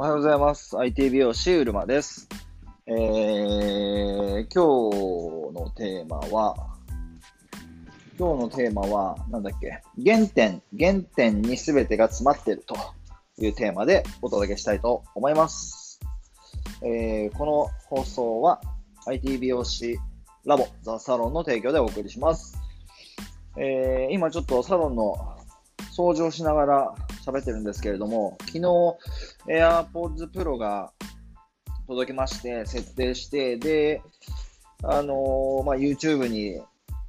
おはようございます。IT 美容師うるまです。えー、今日のテーマは、今日のテーマは、なんだっけ、原点、原点に全てが詰まっているというテーマでお届けしたいと思います。えー、この放送は IT 美容師ラボザ・サロンの提供でお送りします。えー、今ちょっとサロンの掃除をしながら喋ってるんですけれども、昨日 AirPods Pro が届きまして、設定して、で、あのーまあ、YouTube に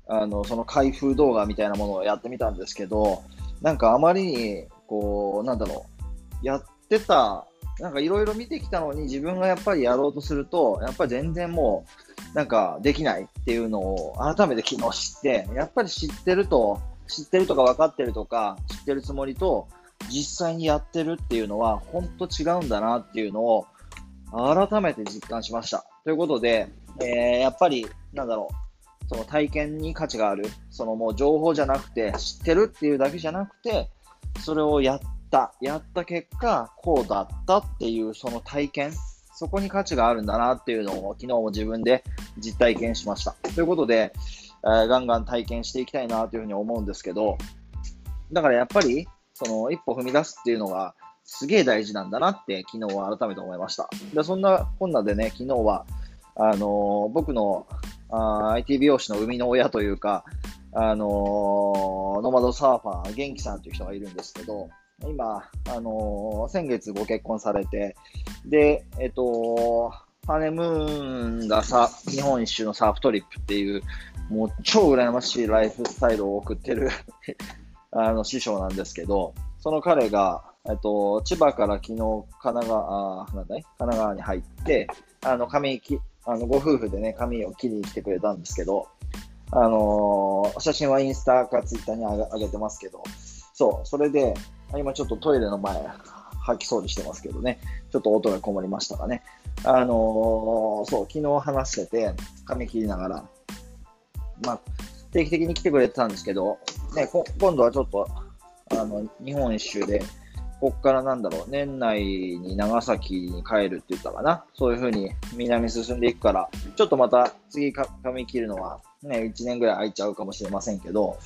あのその開封動画みたいなものをやってみたんですけど、なんかあまりに、こう、なんだろう、やってた、なんかいろいろ見てきたのに自分がやっぱりやろうとすると、やっぱり全然もう、なんかできないっていうのを改めて昨日知って、やっぱり知ってると、知ってるとか分かってるとか、知ってるつもりと、実際にやってるっていうのは、本当違うんだなっていうのを、改めて実感しました。ということで、えーやっぱり、なんだろう、その体験に価値がある、そのもう情報じゃなくて、知ってるっていうだけじゃなくて、それをやった、やった結果、こうだったっていうその体験、そこに価値があるんだなっていうのを昨日も自分で実体験しました。ということで、えーガンガン体験していきたいなというふうに思うんですけど、だからやっぱり、その一歩踏み出すっていうのがすげえ大事なんだなって昨日は改めて思いました。でそんなこんなでね、昨日は、あの僕のあ IT 美容師の生みの親というか、あのノマドサーファー、元気さんという人がいるんですけど、今、あの先月ご結婚されて、で、えっと、ハネムーンがさ日本一周のサーフトリップっていう、もう超羨ましいライフスタイルを送ってるあの師匠なんですけど、その彼が、えっと、千葉から昨日神奈川、あなんだい？神奈川に入って、あの髪きあのご夫婦でね、髪を切りに来てくれたんですけど、あのー写真はインスタかツイッターに上げてますけど、そう、それで、今ちょっとトイレの前、吐きそうにしてますけどね、ちょっと音がこもりましたがね、あのーそう、昨日話してて、髪切りながら、まあ、定期的に来てくれてたんですけど、ね、こ今度はちょっと、あの、日本一周で、こっからなんだろう、年内に長崎に帰るって言ったかな。そういう風に南進んでいくから、ちょっとまた次か髪切るのはね、1年ぐらい空いちゃうかもしれませんけど、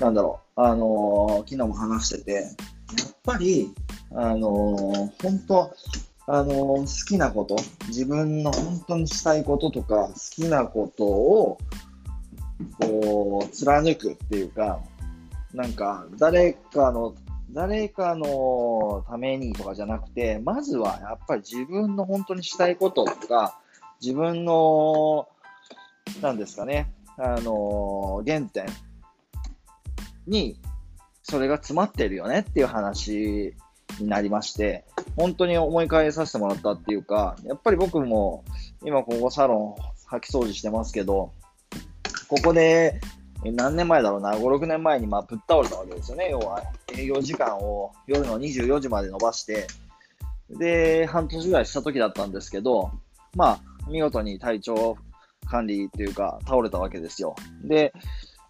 なんだろう、あのー昨日も話してて、やっぱり、あのー本当、あのー好きなこと、自分の本当にしたいこととか、好きなことを、こう、貫くっていうか、なんか、誰かの、誰かのためにとかじゃなくて、まずはやっぱり自分の本当にしたいこととか、自分の、なんですかね、あの、原点に、それが詰まってるよねっていう話になりまして、本当に思い返させてもらったっていうか、やっぱり僕も今ここサロン掃き掃除してますけど、ここで何年前だろうな、5、6年前にまあぶっ倒れたわけですよね。要は営業時間を夜の24時まで伸ばして、で、半年ぐらいした時だったんですけど、まあ、見事に体調管理っていうか、倒れたわけですよ。で、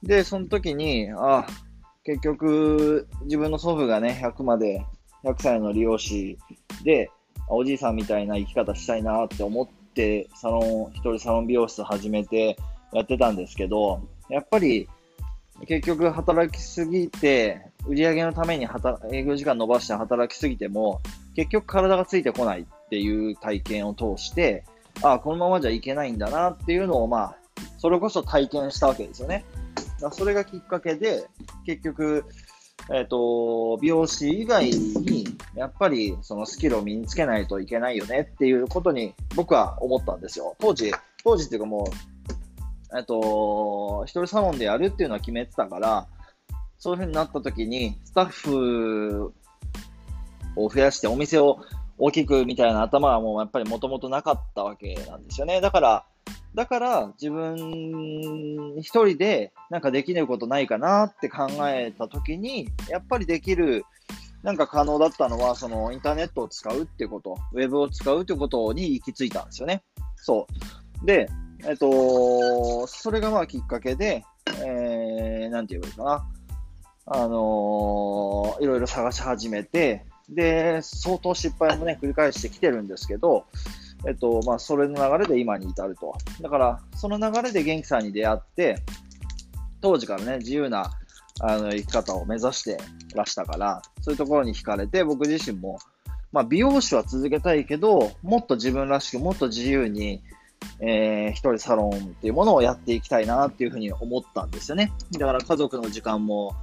で、その時に、あ結局、自分の祖父がね、100まで、100歳の理容師で、おじいさんみたいな生き方したいなって思って、サロン、一人サロン美容室始めてやってたんですけど、やっぱり、結局働きすぎて、売り上げのために働営業時間伸ばして働きすぎても、結局体がついてこないっていう体験を通して、ああこのままじゃいけないんだなっていうのを、まあ、それこそ体験したわけですよね。だそれがきっかけで、結局、えっ、と、美容師以外に、やっぱりそのスキルを身につけないといけないよねっていうことに僕は思ったんですよ。当時、当時っていうかもう、えっと、一人サロンでやるっていうのは決めてたから、そういう風になった時に、スタッフを増やしてお店を大きくみたいな頭はもうやっぱりもともとなかったわけなんですよね。だから、だから自分一人でなんかできることないかなって考えた時に、やっぱりできる、なんか可能だったのは、そのインターネットを使うってこと、ウェブを使うってことに行き着いたんですよね。そう。で、えっと、それがまあきっかけで、えー、なんて言えばいいかな。あのーいろいろ探し始めて、で、相当失敗もね、繰り返してきてるんですけど、えっと、まあ、それの流れで今に至ると。だから、その流れで元気さんに出会って、当時からね、自由なあの生き方を目指してらしたから、そういうところに惹かれて、僕自身も、まあ、美容師は続けたいけど、もっと自分らしく、もっと自由に、えー、一人サロンっていうものをやっていきたいなっていうふうに思ったんですよね。だから家族の時間も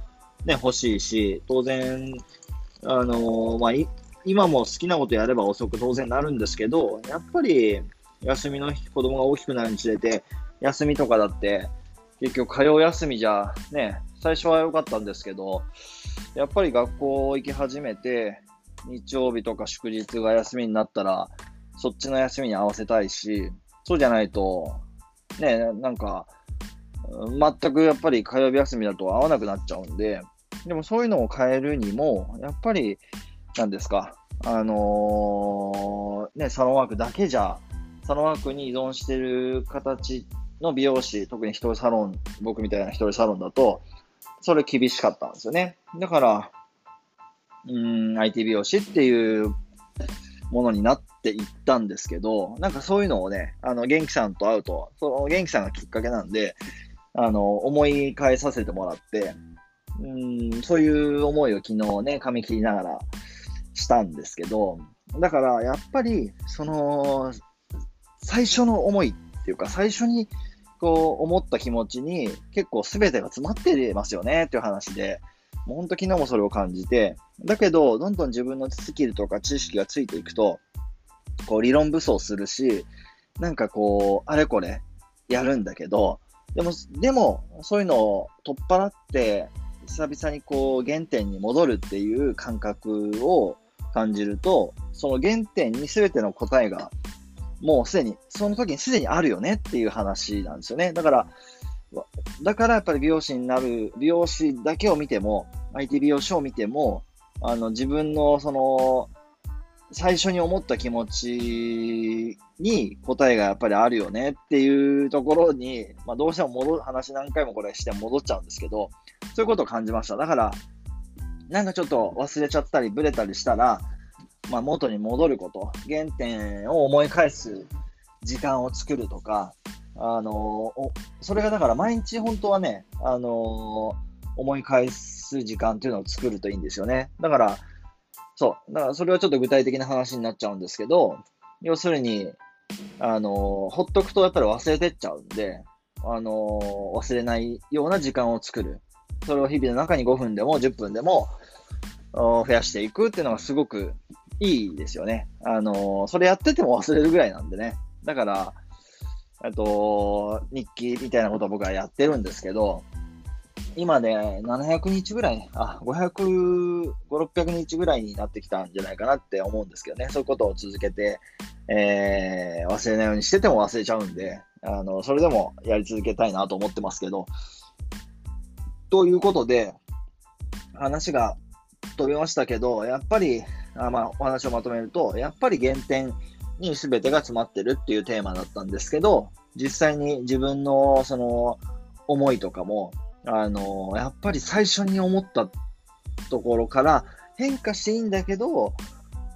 ね、欲しいし、当然、あのー、まあ、今も好きなことやれば遅く当然なるんですけど、やっぱり休みの日、子供が大きくなるにつれて、休みとかだって、結局火曜休みじゃ、ね、最初は良かったんですけど、やっぱり学校行き始めて、日曜日とか祝日が休みになったら、そっちの休みに合わせたいし、そうじゃないと、ね、なんか、全くやっぱり火曜日休みだと合わなくなっちゃうんで、でもそういうのを変えるにも、やっぱり、なんですか、あのー、ね、サロンワークだけじゃ、サロンワークに依存してる形の美容師、特に一人サロン、僕みたいな一人サロンだと、それ厳しかったんですよね。だから、うん、IT 美容師っていうものになっっていったんですけど、なんかそういうのをね、あの、元気さんと会うと、その元気さんがきっかけなんで、あの、思い返させてもらって、うん、そういう思いを昨日ね、髪切りながらしたんですけど、だからやっぱり、その、最初の思いっていうか、最初にこう思った気持ちに結構全てが詰まってますよねっていう話で、もう本当昨日もそれを感じて、だけど、どんどん自分のスキルとか知識がついていくと、こう理論武装するし、なんかこう、あれこれやるんだけど、でも、でも、そういうのを取っ払って、久々にこう原点に戻るっていう感覚を感じると、その原点に全ての答えがもうすでに、その時にすでにあるよねっていう話なんですよね。だから、だからやっぱり美容師になる、美容師だけを見ても、IT 美容師を見ても、あの、自分のその、最初に思った気持ちに答えがやっぱりあるよねっていうところに、まあ、どうしても戻る、話何回もこれして戻っちゃうんですけど、そういうことを感じました。だから、なんかちょっと忘れちゃったり、ブレたりしたら、まあ、元に戻ること、原点を思い返す時間を作るとか、あのそれがだから毎日本当はね、あの思い返す時間っていうのを作るといいんですよね。だから、そう、だからそれはちょっと具体的な話になっちゃうんですけど、要するに、あのほっとくとやっぱり忘れてっちゃうんで、あの忘れないような時間を作る。それを日々の中に5分でも10分でも増やしていくっていうのがすごくいいですよね。あのそれやってても忘れるぐらいなんでね。だから、えっと、日記みたいなことを僕はやってるんですけど、今で700日ぐらい、あ、500、600日ぐらいになってきたんじゃないかなって思うんですけどね。そういうことを続けて、えー、忘れないようにしてても忘れちゃうんで、あの、それでもやり続けたいなと思ってますけど、ということで、話が飛びましたけど、やっぱり、あまあ、お話をまとめると、やっぱり原点に全てが詰まってるっていうテーマだったんですけど、実際に自分のその思いとかも、あの、やっぱり最初に思ったところから変化していいんだけど、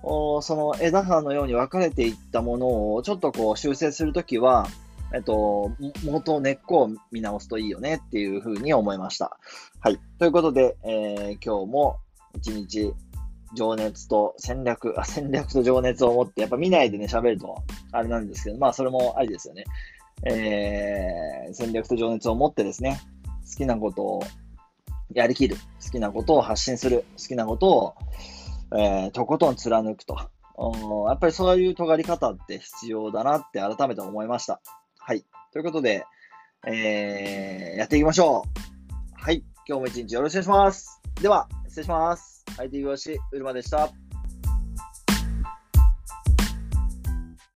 その枝葉のように分かれていったものをちょっとこう修正するときは、えっと、元根っこを見直すといいよねっていうふうに思いました。はい。ということで、えー、今日も一日情熱と戦略、あ、戦略と情熱を持って、やっぱ見ないでね、喋ると、あれなんですけど、まあ、それもありですよね。えー、戦略と情熱を持ってですね、好きなことをやりきる、好きなことを発信する、好きなことを、えー、とことん貫くと。やっぱりそういう尖り方って必要だなって改めて思いました。はい。ということで、えー、やっていきましょう。はい。今日も一日よろしくお願いします。では、失礼します。IT 美容師、うるまでした。